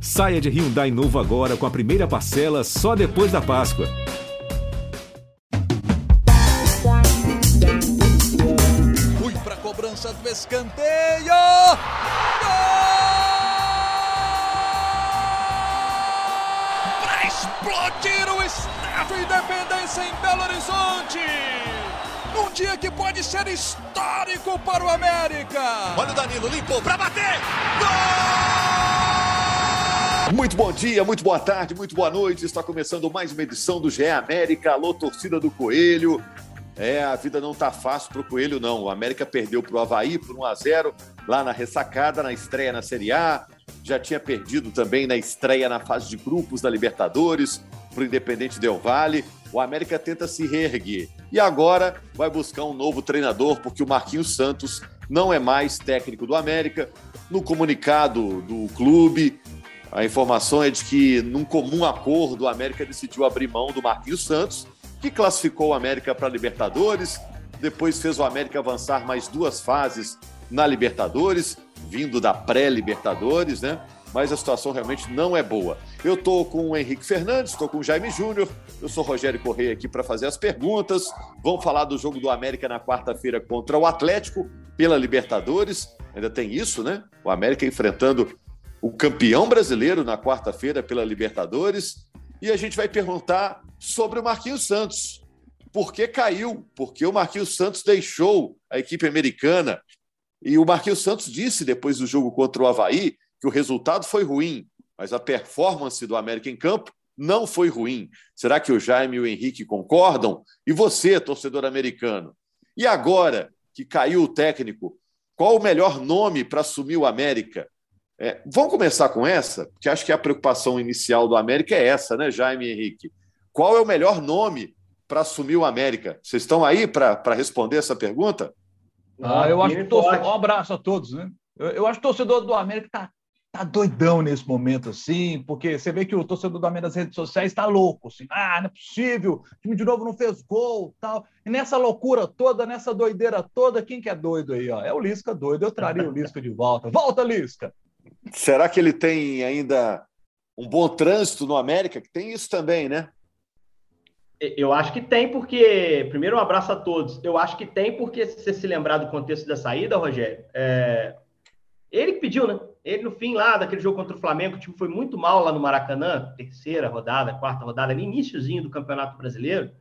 Saia de Hyundai novo agora com a primeira parcela só depois da Páscoa. Fui para cobrança do escanteio. Para explodir o Estádio Independência em Belo Horizonte. Um dia que pode ser histórico para o América. Olha o Danilo, limpou para bater. Gol! Muito bom dia, muito boa tarde, muito boa noite. Está começando mais uma edição do GE América. Alô, torcida do Coelho. É, a vida não tá fácil pro Coelho, não. O América perdeu pro Havaí por 1 a 0 lá na ressacada, na estreia na Série A. Já tinha perdido também na estreia na fase de grupos da Libertadores pro Independente Del Vale. O América tenta se reerguer. E agora vai buscar um novo treinador, porque o Marquinhos Santos não é mais técnico do América. No comunicado do clube, a informação é de que, num comum acordo, o América decidiu abrir mão do Marquinhos Santos, que classificou o América para a Libertadores, depois fez o América avançar mais duas fases na Libertadores, vindo da pré-Libertadores, né? Mas a situação realmente não é boa. Eu estou com o Henrique Fernandes, estou com o Jaime Júnior, eu sou Rogério Correia aqui para fazer as perguntas. Vamos falar do jogo do América na quarta-feira contra o Atlético pela Libertadores. Ainda tem isso, né? O América enfrentando o campeão brasileiro na quarta-feira pela Libertadores. E a gente vai perguntar sobre o Marquinhos Santos. Por que caiu? Porque o Marquinhos Santos deixou a equipe americana. E o Marquinhos Santos disse depois do jogo contra o Havaí que o resultado foi ruim, mas a performance do América em campo não foi ruim. Será que o Jaime e o Henrique concordam? E você, torcedor americano? E agora que caiu o técnico, qual o melhor nome para assumir o América? É, vamos começar com essa, porque acho que a preocupação inicial do América é essa, né, Jaime e Henrique? Qual é o melhor nome para assumir o América? Vocês estão aí para responder essa pergunta? Ah, eu acho que torcedor, um abraço a todos, né? Eu, eu acho que o torcedor do América está tá doidão nesse momento, assim, porque você vê que o torcedor do América nas redes sociais está louco, assim, ah, não é possível, o time de novo não fez gol, tal. E nessa loucura toda, nessa doideira toda, quem que é doido aí, ó? É o Lisca doido, eu traria o Lisca de volta. Volta, Lisca! Será que ele tem ainda um bom trânsito no América? Que tem isso também, né? Eu acho que tem, porque. Primeiro, um abraço a todos. Eu acho que tem, porque, se você se lembrar do contexto da saída, Rogério, é... ele pediu, né? Ele, no fim lá daquele jogo contra o Flamengo, o time foi muito mal lá no Maracanã, terceira rodada, quarta rodada, iníciozinho do Campeonato Brasileiro.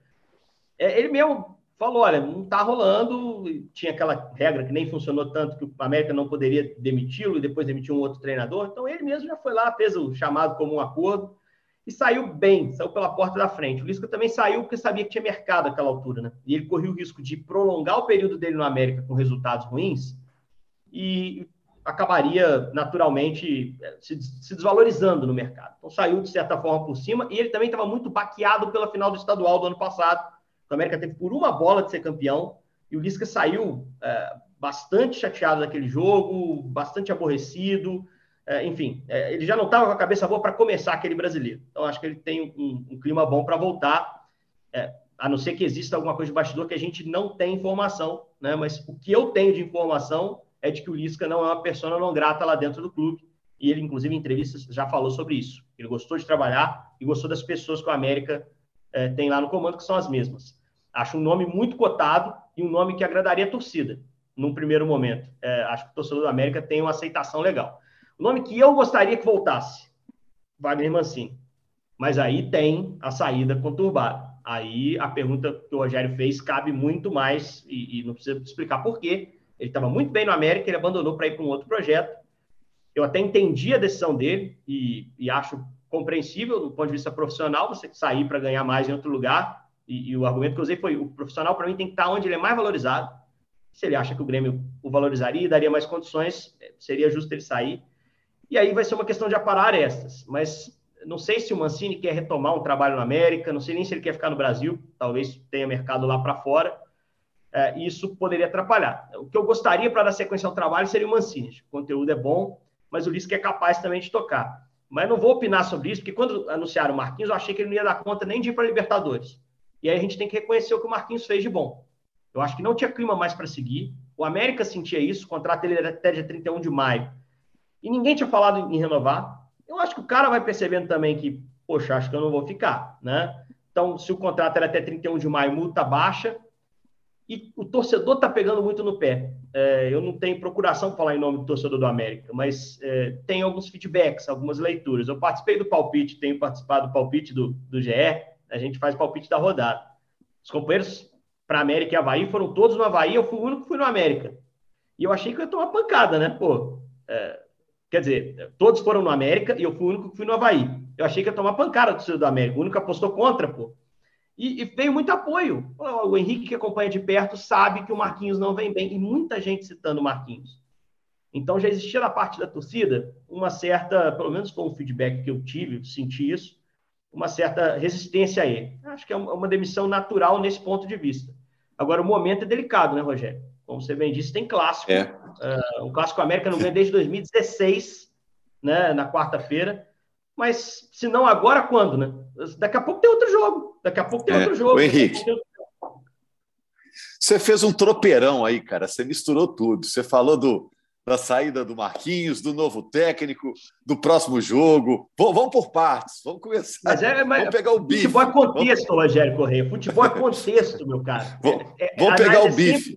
É, ele mesmo falou: olha, não tá rolando. Tinha aquela regra que nem funcionou tanto que o América não poderia demiti-lo e depois demitir um outro treinador. Então ele mesmo já foi lá, fez o chamado como um acordo e saiu bem, saiu pela porta da frente. O Lisca também saiu porque sabia que tinha mercado naquela altura, né? E ele corria o risco de prolongar o período dele no América com resultados ruins e acabaria naturalmente eh, se desvalorizando no mercado. Então saiu de certa forma por cima e ele também estava muito baqueado pela final do estadual do ano passado. O América teve por uma bola de ser campeão e o Lisca saiu é, bastante chateado daquele jogo, bastante aborrecido. É, enfim, é, ele já não estava com a cabeça boa para começar aquele brasileiro. Então, acho que ele tem um, um clima bom para voltar, é, a não ser que exista alguma coisa de bastidor que a gente não tem informação, né? Mas o que eu tenho de informação é de que o Lisca não é uma pessoa não grata lá dentro do clube. E ele, inclusive, em entrevistas, já falou sobre isso. Ele gostou de trabalhar e gostou das pessoas que o América é, tem lá no comando, que são as mesmas. Acho um nome muito cotado e um nome que agradaria a torcida, num primeiro momento. É, acho que o torcedor do América tem uma aceitação legal. O nome que eu gostaria que voltasse, Wagner Mancini. Mas aí tem a saída conturbada. Aí a pergunta que o Rogério fez cabe muito mais, e, e não precisa explicar por quê. Ele estava muito bem no América, ele abandonou para ir para um outro projeto. Eu até entendi a decisão dele e, e acho compreensível do ponto de vista profissional você sair para ganhar mais em outro lugar. E, e, o argumento que eu usei foi: o profissional, para mim, tem que estar onde ele é mais valorizado. Se ele acha que o Grêmio o valorizaria e daria mais condições, seria justo ele sair. E aí vai ser uma questão de aparar estas. Mas não sei se o Mancini quer retomar um trabalho na América, não sei nem se ele quer ficar no Brasil, talvez tenha mercado lá para fora. É, isso poderia atrapalhar. O que eu gostaria para dar sequência ao trabalho seria o Mancini. O conteúdo é bom, mas o Lisca é capaz também de tocar. Mas não vou opinar sobre isso, porque quando anunciaram o Marquinhos, eu achei que ele não ia dar conta nem de ir para a Libertadores. E aí a gente tem que reconhecer o que o Marquinhos fez de bom. Eu acho que não tinha clima mais para seguir. O América sentia isso, o contrato dele era até dia 31 de maio e ninguém tinha falado em renovar. eu acho que o cara vai percebendo também que, poxa, acho que eu não vou ficar, né? Então, se o contrato era até 31 de maio, multa baixa, e o torcedor está pegando muito no pé. É, eu não tenho procuração para falar em nome do torcedor do América, mas é, tem alguns feedbacks, algumas leituras. Eu participei do palpite, tenho participado do palpite do, do GE, a gente faz palpite da rodada. Os companheiros para América e Havaí foram todos no Havaí, eu fui o único que fui no América. E eu achei que eu ia tomar pancada, né? Pô, é, quer dizer, todos foram no América e eu fui o único que fui no Havaí. Eu achei que ia tomar pancada do torcedor do América, o único que apostou contra, pô. E, e, veio muito apoio. O Henrique, que acompanha de perto, sabe que o Marquinhos não vem bem. E muita gente citando o Marquinhos. Então já existia da parte da torcida uma certa, pelo menos com o feedback que eu tive, senti isso, uma certa resistência a ele. Acho que é uma demissão natural nesse ponto de vista. Agora, o momento é delicado, né, Rogério? Como você bem disse, tem clássico. É. Uh, um clássico América não ganha desde 2016, né, na quarta-feira. Mas se não agora, quando, né? Daqui a pouco tem outro jogo. Daqui a pouco tem é. outro jogo. O Henrique. Você fez um tropeirão aí, cara. Você misturou tudo. Você falou do, da saída do Marquinhos, do novo técnico, do próximo jogo. vamos por partes. Vamos começar. É, vamos pegar o bife. Futebol é contexto, vamos... Rogério Correia. Futebol é contexto, meu cara. Vamos, é, vamos pegar o bife.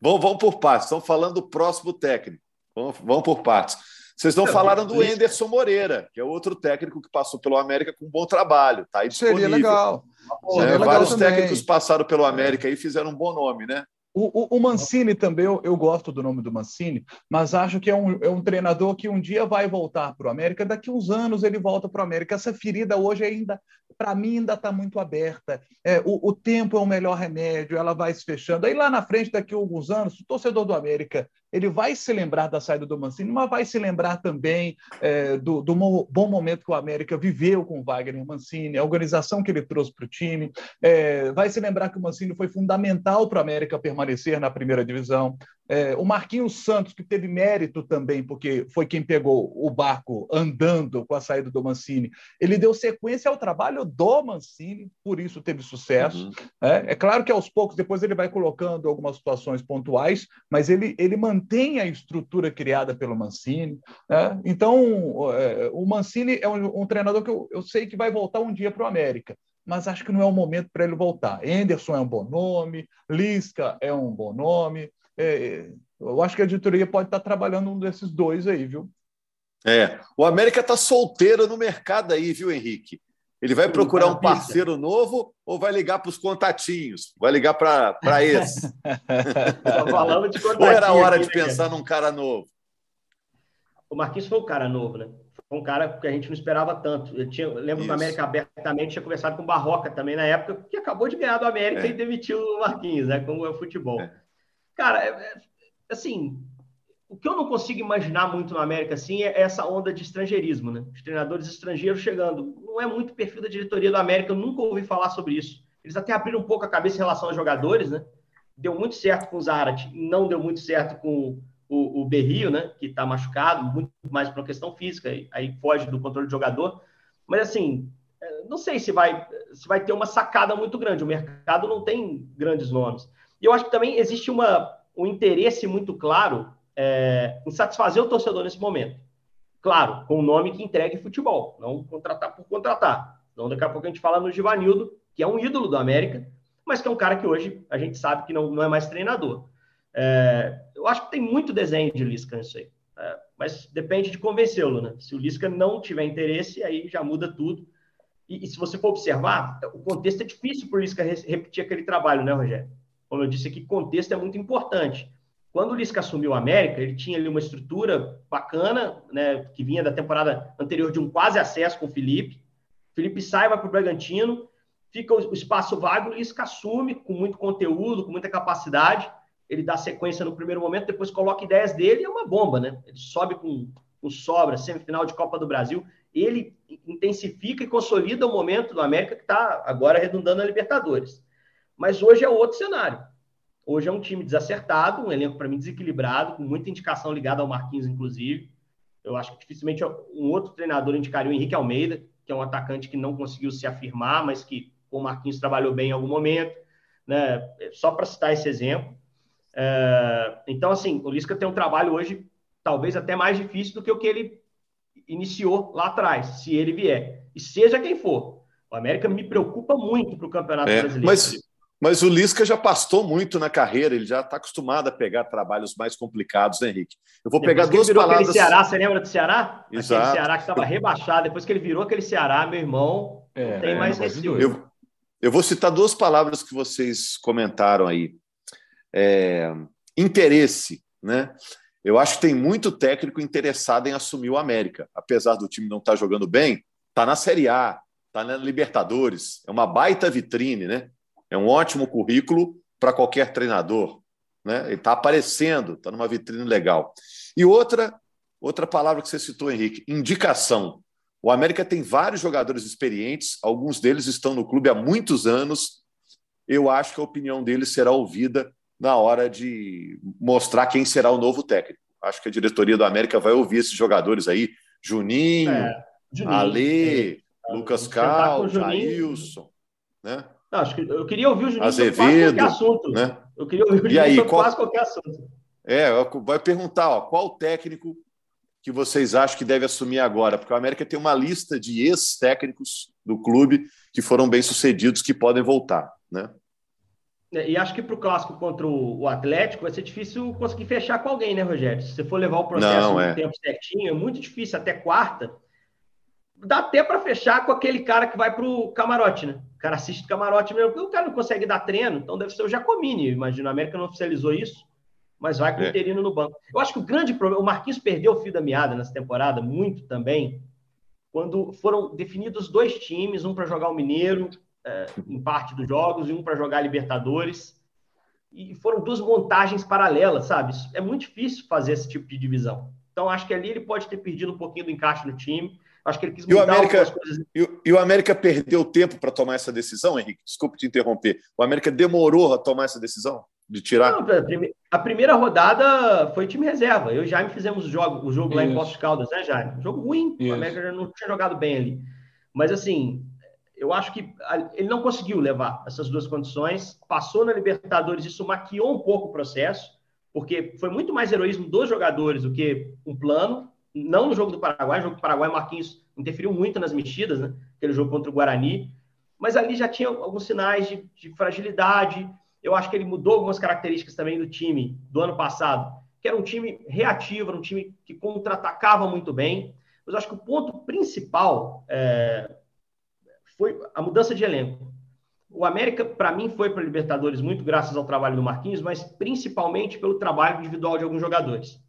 Vamos, vamos por partes. Estamos falando do próximo técnico. Vamos, vamos por partes. Vocês não falaram do Enderson Moreira, que é outro técnico que passou pelo América com um bom trabalho. Tá aí disponível. Seria legal. Seria é, legal vários técnicos passaram pelo América e fizeram um bom nome, né? O, o, o, Mancini também, eu, eu, gosto do nome do Mancini, mas acho que é um, é um treinador que um dia vai voltar para o América, daqui uns anos ele volta para o América. Essa ferida hoje ainda, para mim, ainda está muito aberta. É, o, o, tempo é o melhor remédio, ela vai se fechando. Aí lá na frente, daqui a alguns anos, o torcedor do América ele vai se lembrar da saída do Mancini, mas vai se lembrar também é, do, do, bom momento que o América viveu com o Wagner Mancini, a organização que ele trouxe para o time, é, vai se lembrar que o Mancini foi fundamental para o América permanecer na primeira divisão, é, o Marquinhos Santos, que teve mérito também, porque foi quem pegou o barco andando com a saída do Mancini, ele deu sequência ao trabalho do Mancini, por isso teve sucesso. Uhum. É, é, claro que aos poucos, depois ele vai colocando algumas situações pontuais, mas ele, ele mantém a estrutura criada pelo Mancini. Né? Então, é, o Mancini é um, um treinador que eu, eu sei que vai voltar um dia para o América mas acho que não é o momento para ele voltar. Anderson é um bom nome, Lisca é um bom nome, é, eu acho que a editoria pode estar trabalhando um desses dois aí, viu? É, o América está solteiro no mercado aí, viu, Henrique? Ele vai procurar um parceiro novo ou vai ligar para os contatinhos? Vai ligar para esse? falando de ou era hora de né, pensar num cara novo? O Marquinhos foi um cara novo, né? Foi um cara que a gente não esperava tanto. Eu, tinha, eu lembro Isso. que o América abertamente tinha conversado com o Barroca também na época, que acabou de ganhar do América é. e demitiu o Marquinhos, né? Como é o futebol. É. Cara, é, é, assim, o que eu não consigo imaginar muito na América assim é essa onda de estrangeirismo, né? Os treinadores estrangeiros chegando. Não é muito perfil da diretoria do América, eu nunca ouvi falar sobre isso. Eles até abriram um pouco a cabeça em relação aos jogadores, né? Deu muito certo com o Zarat, não deu muito certo com o, o Berrio, né? Que está machucado, muito mais por uma questão física, aí foge do controle do jogador. Mas assim, é, não sei se vai, se vai ter uma sacada muito grande. O mercado não tem grandes nomes. E eu acho que também existe uma, um interesse muito claro é, o torcedor nesse momento. Claro, com um nome que entregue futebol, não contratar por contratar. Então, daqui a pouco a gente fala no Givanildo, que é um ídolo do América, mas que é um cara que hoje a gente sabe que não, não é mais treinador. É, eu acho que tem muito desenho de Lisca nisso aí. É, mas depende de convencê-lo, né? Se o Lisca não tiver interesse, aí já muda tudo. E, e se você for observar, o contexto é difícil por Lisca repetir aquele trabalho, né, Rogério? como eu disse aqui, contexto é muito importante. Quando o Lisca assumiu o América, ele tinha ali uma estrutura bacana, né, que vinha da temporada anterior de um quase acesso com o Felipe. Felipe sai, vai para o Bragantino, fica o espaço vago, o Lisca assume com muito conteúdo, com muita capacidade. Ele dá sequência no primeiro momento, depois coloca ideias dele e é uma bomba, né? Ele sobe com, com sobra, semifinal de Copa do Brasil. Ele intensifica e consolida o momento do América que está agora redundando a Libertadores. Mas hoje é outro cenário. Hoje é um time desacertado, um elenco para mim desequilibrado, com muita indicação ligada ao Marquinhos, inclusive. Eu acho que dificilmente um outro treinador indicaria o Henrique Almeida, que é um atacante que não conseguiu se afirmar, mas que com o Marquinhos trabalhou bem em algum momento. Né? Só para citar esse exemplo. É... Então, assim, o Lisca tem um trabalho hoje talvez até mais difícil do que o que ele iniciou lá atrás, se ele vier. E seja quem for. O América me preocupa muito para o Campeonato é, Brasileiro. Mas, mas o Lisca já pastou muito na carreira, ele já está acostumado a pegar trabalhos mais complicados, né, Henrique? Eu vou depois pegar duas virou palavras. Aquele Ceará, você lembra do Ceará? Exato. Aquele Ceará que estava rebaixado, depois que ele virou aquele Ceará, meu irmão, é, não tem mais é, eu, eu vou citar duas palavras que vocês comentaram aí. É, interesse, né? Eu acho que tem muito técnico interessado em assumir o América, apesar do time não estar tá jogando bem, está na Série A, está na Libertadores, é uma baita vitrine, né? É um ótimo currículo para qualquer treinador, né? Ele está aparecendo, está numa vitrine legal. E outra, outra palavra que você citou, Henrique, indicação. O América tem vários jogadores experientes, alguns deles estão no clube há muitos anos. Eu acho que a opinião deles será ouvida na hora de mostrar quem será o novo técnico. Acho que a diretoria do América vai ouvir esses jogadores aí: Juninho, é, Juninho Alê, é. Lucas Cal, Jailson. Né? Não, acho que eu queria ouvir o Juninho Azevedo, sobre qualquer assunto. Né? Eu queria ouvir o Juninho aí, sobre qual... quase qualquer assunto. É, vai perguntar ó, qual técnico que vocês acham que deve assumir agora? Porque o América tem uma lista de ex-técnicos do clube que foram bem-sucedidos que podem voltar, né? É, e acho que para o clássico contra o Atlético vai ser difícil conseguir fechar com alguém, né, Rogério? Se você for levar o processo Não, no é. tempo certinho, é muito difícil até quarta. Dá até para fechar com aquele cara que vai para o camarote, né? O cara assiste camarote mesmo, porque o cara não consegue dar treino, então deve ser o Jacomini. Imagina, a América não oficializou isso, mas vai com o é. interino no banco. Eu acho que o grande problema, o Marquinhos perdeu o fio da meada nessa temporada, muito também, quando foram definidos dois times, um para jogar o Mineiro, é, em parte dos jogos e um para jogar Libertadores. E foram duas montagens paralelas, sabe? É muito difícil fazer esse tipo de divisão. Então, acho que ali ele pode ter perdido um pouquinho do encaixe no time. Acho que ele quis mudar e o América, coisas. E o, e o América perdeu tempo para tomar essa decisão, Henrique? Desculpe te interromper. O América demorou a tomar essa decisão de tirar? Não, a primeira rodada foi time reserva. Eu e Jaime fizemos o jogo, o jogo lá em Poços Caldas, né, Jaime? Jogo ruim. Isso. O América não tinha jogado bem ali. Mas, assim, eu acho que ele não conseguiu levar essas duas condições, passou na Libertadores, isso maquiou um pouco o processo, porque foi muito mais heroísmo dos jogadores do que um plano, não no jogo do Paraguai, o jogo do Paraguai, Marquinhos interferiu muito nas mexidas, né? aquele jogo contra o Guarani, mas ali já tinha alguns sinais de, de fragilidade, eu acho que ele mudou algumas características também do time do ano passado, que era um time reativo, era um time que contra-atacava muito bem, mas eu acho que o ponto principal é, foi a mudança de elenco. O América, para mim, foi para a Libertadores muito graças ao trabalho do Marquinhos, mas principalmente pelo trabalho individual de alguns jogadores.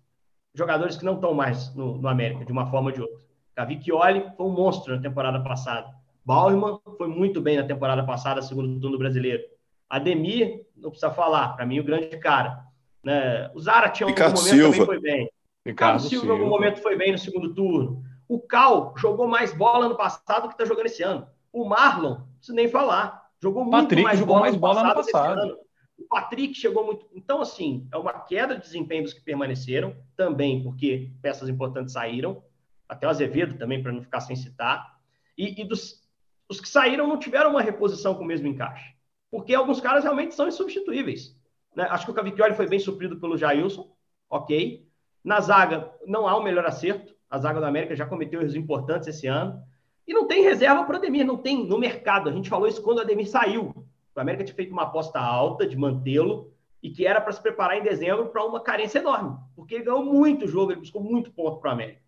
Jogadores que não estão mais no, no América, de uma forma ou de outra. Cavicchioli foi um monstro na temporada passada. Bauerman foi muito bem na temporada passada, segundo turno brasileiro. Ademir, não precisa falar, para mim, o grande cara. Né? O Zara tinha um momento Silva. também foi bem. Ricardo, Ricardo Silva, em algum momento, foi bem no segundo turno. O Cal jogou mais bola no passado que está jogando esse ano. O Marlon, não preciso nem falar, jogou muito Patrick mais jogou bola mais bola no passado. O Patrick chegou muito. Então, assim, é uma queda de desempenho dos que permaneceram, também porque peças importantes saíram, até o Azevedo também, para não ficar sem citar. E, e dos os que saíram não tiveram uma reposição com o mesmo encaixe, porque alguns caras realmente são insubstituíveis. Né? Acho que o Cavicchioli foi bem suprido pelo Jailson, ok. Na zaga, não há um melhor acerto. A zaga do América já cometeu erros importantes esse ano. E não tem reserva para o Ademir, não tem no mercado. A gente falou isso quando o Ademir saiu. O América tinha feito uma aposta alta de mantê-lo e que era para se preparar em dezembro para uma carência enorme, porque ele ganhou muito jogo, ele buscou muito ponto para o América.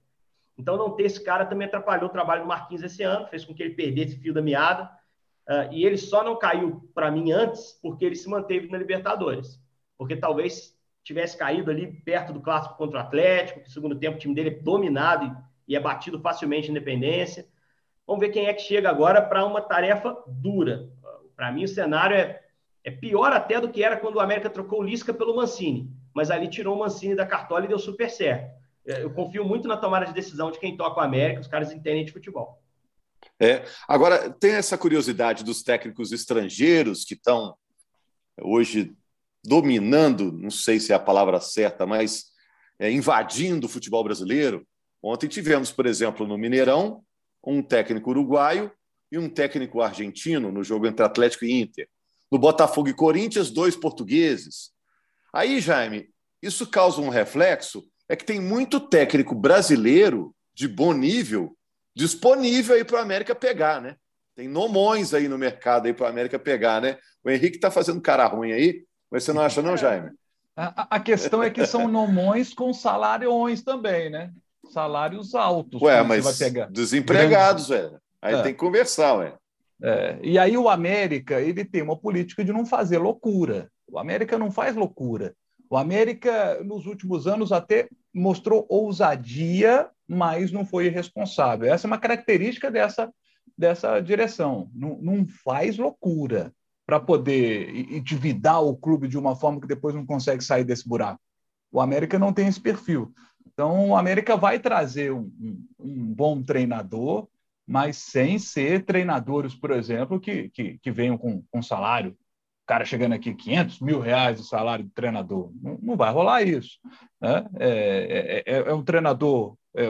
Então, não ter esse cara também atrapalhou o trabalho do Marquinhos esse ano, fez com que ele perdesse fio da meada. Uh, e ele só não caiu para mim antes porque ele se manteve na Libertadores. Porque talvez tivesse caído ali perto do clássico contra o Atlético, que no segundo tempo o time dele é dominado e, e é batido facilmente em independência. Vamos ver quem é que chega agora para uma tarefa dura. Para mim, o cenário é, é pior até do que era quando o América trocou o Lisca pelo Mancini. Mas ali tirou o Mancini da cartola e deu super certo. É, eu confio muito na tomada de decisão de quem toca o América, os caras entendem de futebol. É. Agora, tem essa curiosidade dos técnicos estrangeiros que estão hoje dominando, não sei se é a palavra certa, mas é, invadindo o futebol brasileiro. Ontem tivemos, por exemplo, no Mineirão, um técnico uruguaio e um técnico argentino no jogo entre Atlético e Inter. No Botafogo e Corinthians, dois portugueses. Aí, Jaime, isso causa um reflexo, é que tem muito técnico brasileiro de bom nível disponível aí para o América pegar, né? Tem nomões aí no mercado aí para o América pegar, né? O Henrique está fazendo cara ruim aí, mas você não acha, não, Jaime? A, a questão é que são nomões com salários também, né? Salários altos. Ué, mas desempregados, velho. Aí é. tem que conversar, ué. É. E aí o América ele tem uma política de não fazer loucura. O América não faz loucura. O América, nos últimos anos, até mostrou ousadia, mas não foi irresponsável. Essa é uma característica dessa, dessa direção. Não, não faz loucura para poder endividar o clube de uma forma que depois não consegue sair desse buraco. O América não tem esse perfil. Então, o América vai trazer um, um, um bom treinador, mas sem ser treinadores, por exemplo, que, que, que venham com, com salário cara chegando aqui 500 mil reais de salário de treinador. Não, não vai rolar isso. Né? É, é, é, é um treinador é,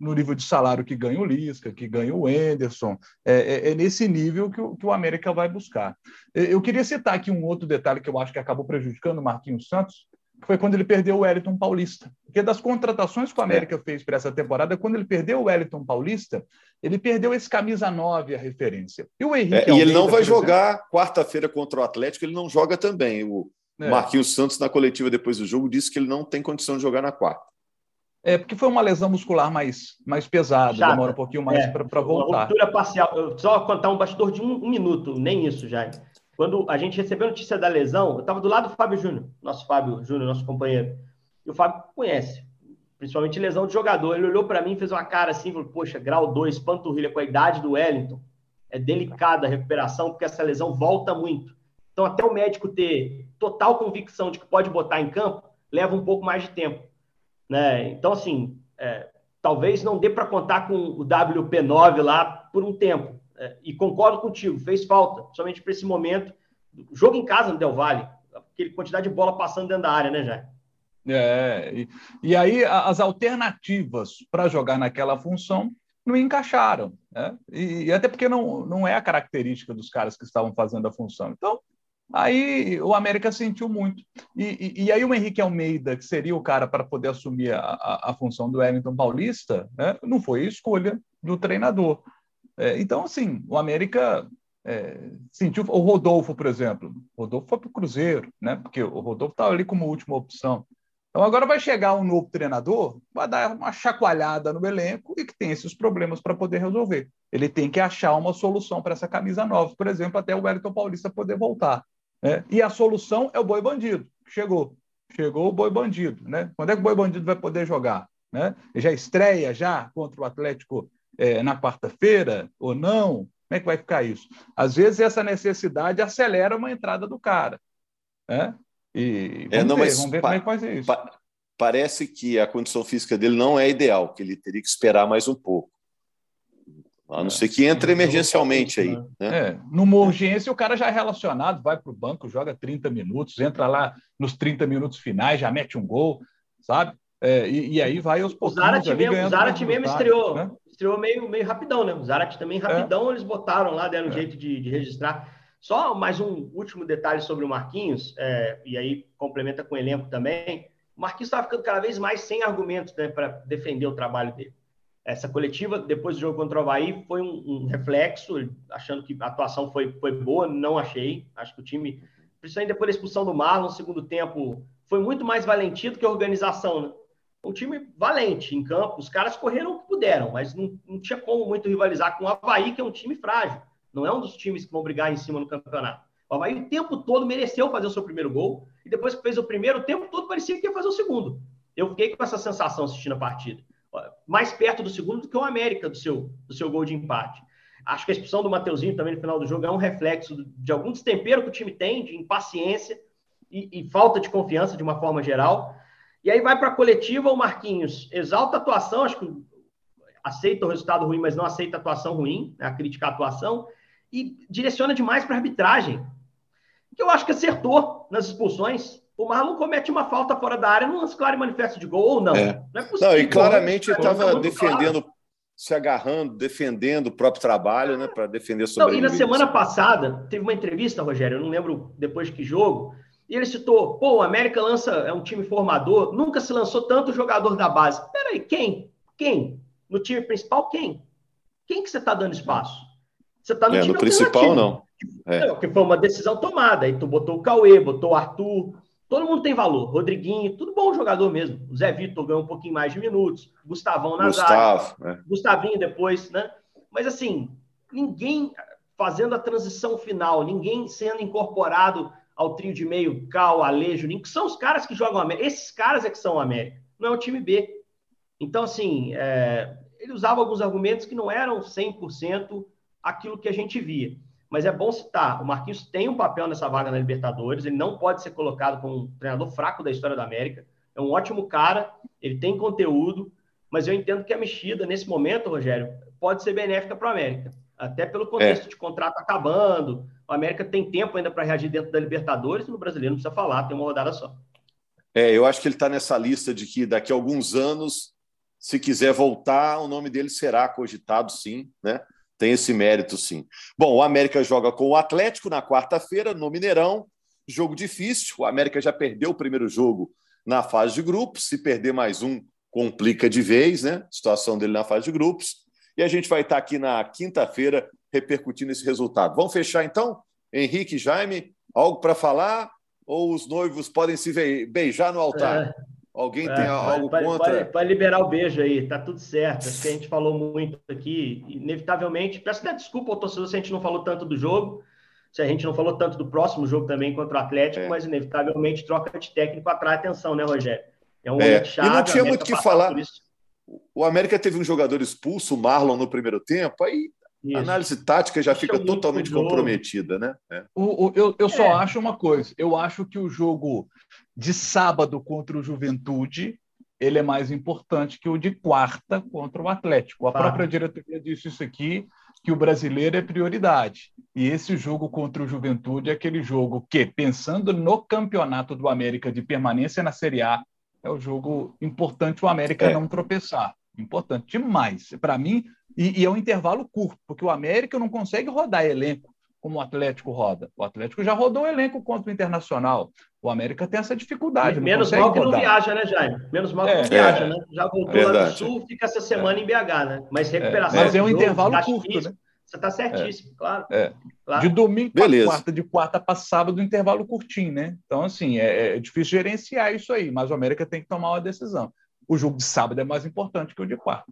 no nível de salário que ganha o Lisca, que ganha o Enderson. É, é, é, nesse nível que o, que o América vai buscar. Eu queria citar aqui um outro detalhe que eu acho que acabou prejudicando o Marquinhos Santos, foi quando ele perdeu o Wellington Paulista. Porque das contratações que o América é. fez para essa temporada, quando ele perdeu o Wellington Paulista, ele perdeu esse camisa 9, a referência. E o Henrique. É, e ele não vai jogar quarta-feira contra o Atlético, ele não joga também. O é. Marquinhos Santos, na coletiva depois do jogo, disse que ele não tem condição de jogar na quarta. É, porque foi uma lesão muscular mais, mais pesada, Chata. demora um pouquinho mais é, para voltar. Uma ruptura parcial. Só contar um bastidor de um, um minuto, nem isso, já. Quando a gente recebeu a notícia da lesão, eu estava do lado do Fábio Júnior, nosso Fábio Júnior, nosso companheiro. E o Fábio conhece, principalmente lesão de jogador. Ele olhou para mim, fez uma cara assim, falou: Poxa, grau 2, panturrilha com a idade do Wellington. É delicada a recuperação, porque essa lesão volta muito. Então, até o médico ter total convicção de que pode botar em campo, leva um pouco mais de tempo. Né? Então, assim, é, talvez não dê para contar com o WP9 lá por um tempo. É, e concordo contigo, fez falta, somente para esse momento. Jogo em casa no Del Valle, aquele quantidade de bola passando dentro da área, né, Jair? É, e, e aí as alternativas para jogar naquela função não encaixaram, né? E, e, até porque não, não é a característica dos caras que estavam fazendo a função. Então, aí o América sentiu muito. E, e, e aí o Henrique Almeida, que seria o cara para poder assumir a, a, a, função do Wellington Paulista, né? não foi escolha do treinador. É, então, assim, o América é, sentiu. O Rodolfo, por exemplo. O Rodolfo foi para o Cruzeiro, né? Porque o Rodolfo estava ali como última opção. Então, agora vai chegar um novo treinador, vai dar uma chacoalhada no elenco e que tem esses problemas para poder resolver. Ele tem que achar uma solução para essa camisa nova, por exemplo, até o Wellington Paulista poder voltar. Né? E a solução é o Boi Bandido, chegou. Chegou o Boi Bandido. Né? Quando é que o Boi Bandido vai poder jogar? Né? Já estreia já contra o Atlético é, na quarta-feira ou não? Como é que vai ficar isso? Às vezes essa necessidade acelera uma entrada do cara. Né? E é, vamos, é, não, ver, vamos ver como é que vai ser isso. Pa parece que a condição física dele não é ideal, que ele teria que esperar mais um pouco. A não é, ser que entre emergencialmente aí. Né? É, numa urgência, o cara já é relacionado, vai para o banco, joga 30 minutos, entra lá nos 30 minutos finais, já mete um gol, sabe? É, e, e, aí vai aos pouquinhos. O Zarat mesmo, o Zarat mesmo estreou, né? Estreou meio, meio rapidão, né? O Zarat também rapidão, é. eles botaram lá, deram um é. jeito de, de, registrar. Só mais um último detalhe sobre o Marquinhos, é, e aí complementa com o elenco também. O Marquinhos estava ficando cada vez mais sem argumentos né, para defender o trabalho dele. Essa coletiva, depois do jogo contra o Havaí, foi um, um reflexo, achando que a atuação foi, foi boa, não achei. Acho que o time, principalmente depois da expulsão do Marlon, no segundo tempo, foi muito mais valentia do que organização, né? Um time valente em campo. Os caras correram o que puderam, mas não, não tinha como muito rivalizar com o Havaí, que é um time frágil. Não é um dos times que vão brigar em cima no campeonato. O Havaí o tempo todo mereceu fazer o seu primeiro gol, e depois que fez o primeiro, o tempo todo parecia que ia fazer o segundo. Eu fiquei com essa sensação assistindo a partida. Mais perto do segundo do que o América do seu, do seu gol de empate. Acho que a expulsão do Mateuzinho também no final do jogo é um reflexo de algum destempero que o time tem, de impaciência e, e falta de confiança de uma forma geral. E aí vai para a coletiva, o Marquinhos exalta a atuação, acho que aceita o resultado ruim, mas não aceita a atuação ruim, né, a crítica à atuação, e direciona demais para a arbitragem, que eu acho que acertou nas expulsões. O Marlon comete uma falta fora da área num lance claro e manifesto de gol ou não. É. Não é possível. Não, e claramente ele estava defendendo, claro. se agarrando, defendendo o próprio trabalho, né, para defender sobre Não, e na semana passada, teve uma entrevista, Rogério, eu não lembro depois de que jogo, e ele citou, pô, o América lança, é um time formador, nunca se lançou tanto jogador da base. Peraí, quem? Quem? No time principal, quem? Quem que você está dando espaço? Você está no é, time no principal, não. É. Não, que foi uma decisão tomada. Aí tu botou o Cauê, botou o Arthur. Todo mundo tem valor. Rodriguinho, tudo bom jogador mesmo. O Zé Vitor ganhou um pouquinho mais de minutos. Gustavão na Gustavo, é. Gustavinho depois, né? Mas assim, ninguém fazendo a transição final, ninguém sendo incorporado ao trio de meio, Cal, Alejo, que são os caras que jogam América. Esses caras é que são o América, não é o time B. Então, assim, é, ele usava alguns argumentos que não eram 100% aquilo que a gente via. Mas é bom citar, o Marquinhos tem um papel nessa vaga na Libertadores, ele não pode ser colocado como um treinador fraco da história da América. É um ótimo cara, ele tem conteúdo, mas eu entendo que a mexida nesse momento, Rogério, pode ser benéfica para o América. Até pelo contexto é. de contrato acabando. O América tem tempo ainda para reagir dentro da Libertadores, e no brasileiro não precisa falar, tem uma rodada só. É, eu acho que ele está nessa lista de que daqui a alguns anos, se quiser voltar, o nome dele será cogitado, sim, né? Tem esse mérito, sim. Bom, o América joga com o Atlético na quarta-feira, no Mineirão. Jogo difícil. O América já perdeu o primeiro jogo na fase de grupos. Se perder mais um, complica de vez, né? A situação dele na fase de grupos. E a gente vai estar aqui na quinta-feira repercutindo esse resultado. Vamos fechar então? Henrique Jaime, algo para falar? Ou os noivos podem se beijar no altar? É. Alguém é, tem algo pode, contra? Pode, pode, liberar o beijo aí, tá tudo certo. Acho que a gente falou muito aqui, inevitavelmente. Peço até desculpa ao torcedor se a gente não falou tanto do jogo, se a gente não falou tanto do próximo jogo também contra o Atlético, é. mas inevitavelmente troca de técnico atrai atenção, né, Rogério? É um é. chave, e não tinha muito o que falar. O América teve um jogador expulso, o Marlon, no primeiro tempo, aí isso. A análise tática já fica totalmente comprometida, né? É. O, o, eu, eu só é. acho uma coisa: eu acho que o jogo de sábado contra o Juventude ele é mais importante que o de quarta contra o Atlético. A própria diretoria disse isso aqui, que o brasileiro é prioridade. E esse jogo contra o Juventude é aquele jogo que, pensando no campeonato do América de permanência na Série A, é o jogo importante o América é. não tropeçar. Importante demais. Para mim, e, e, é um intervalo curto, porque o América não consegue rodar elenco como o Atlético roda. O Atlético já rodou o elenco contra o Internacional. O América tem essa dificuldade. Menos mal que rodar. não viaja, né, Jaime? Menos mal que é, não viaja, é, né? Já voltou é lá do Sul, fica essa semana em BH, né? Mas é, recuperação. Mas é um intervalo curto, né? Você está certíssimo, claro, é. claro. De domingo para quarta, de quarta para sábado, intervalo curtinho, né? Então, assim, é, é, difícil gerenciar isso aí, mas o América tem que tomar uma decisão. O jogo de sábado é mais importante que o de quarta.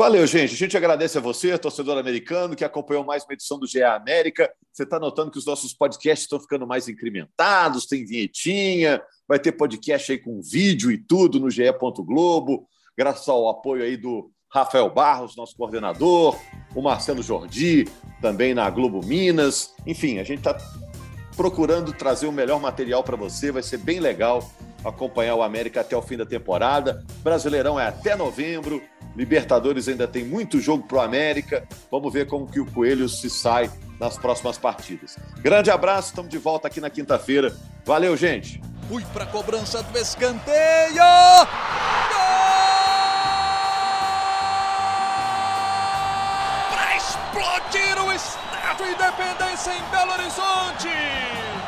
Valeu, gente. A gente agradece a você, torcedor americano, que acompanhou mais uma edição do GE América. Você está notando que os nossos podcasts estão ficando mais incrementados, tem vinhetinha, vai ter podcast aí com vídeo e tudo no GE. Globo, graças ao apoio aí do Rafael Barros, nosso coordenador, o Marcelo Jordi, também na Globo Minas. Enfim, a gente está procurando trazer o melhor material para você, vai ser bem legal acompanhar o América até o fim da temporada. Brasileirão é até novembro. Libertadores ainda tem muito jogo para o América. Vamos ver como que o Coelho se sai nas próximas partidas. Grande abraço, estamos de volta aqui na quinta-feira. Valeu, gente. Fui para cobrança do escanteio. Para explodir o Estado Independência em Belo Horizonte.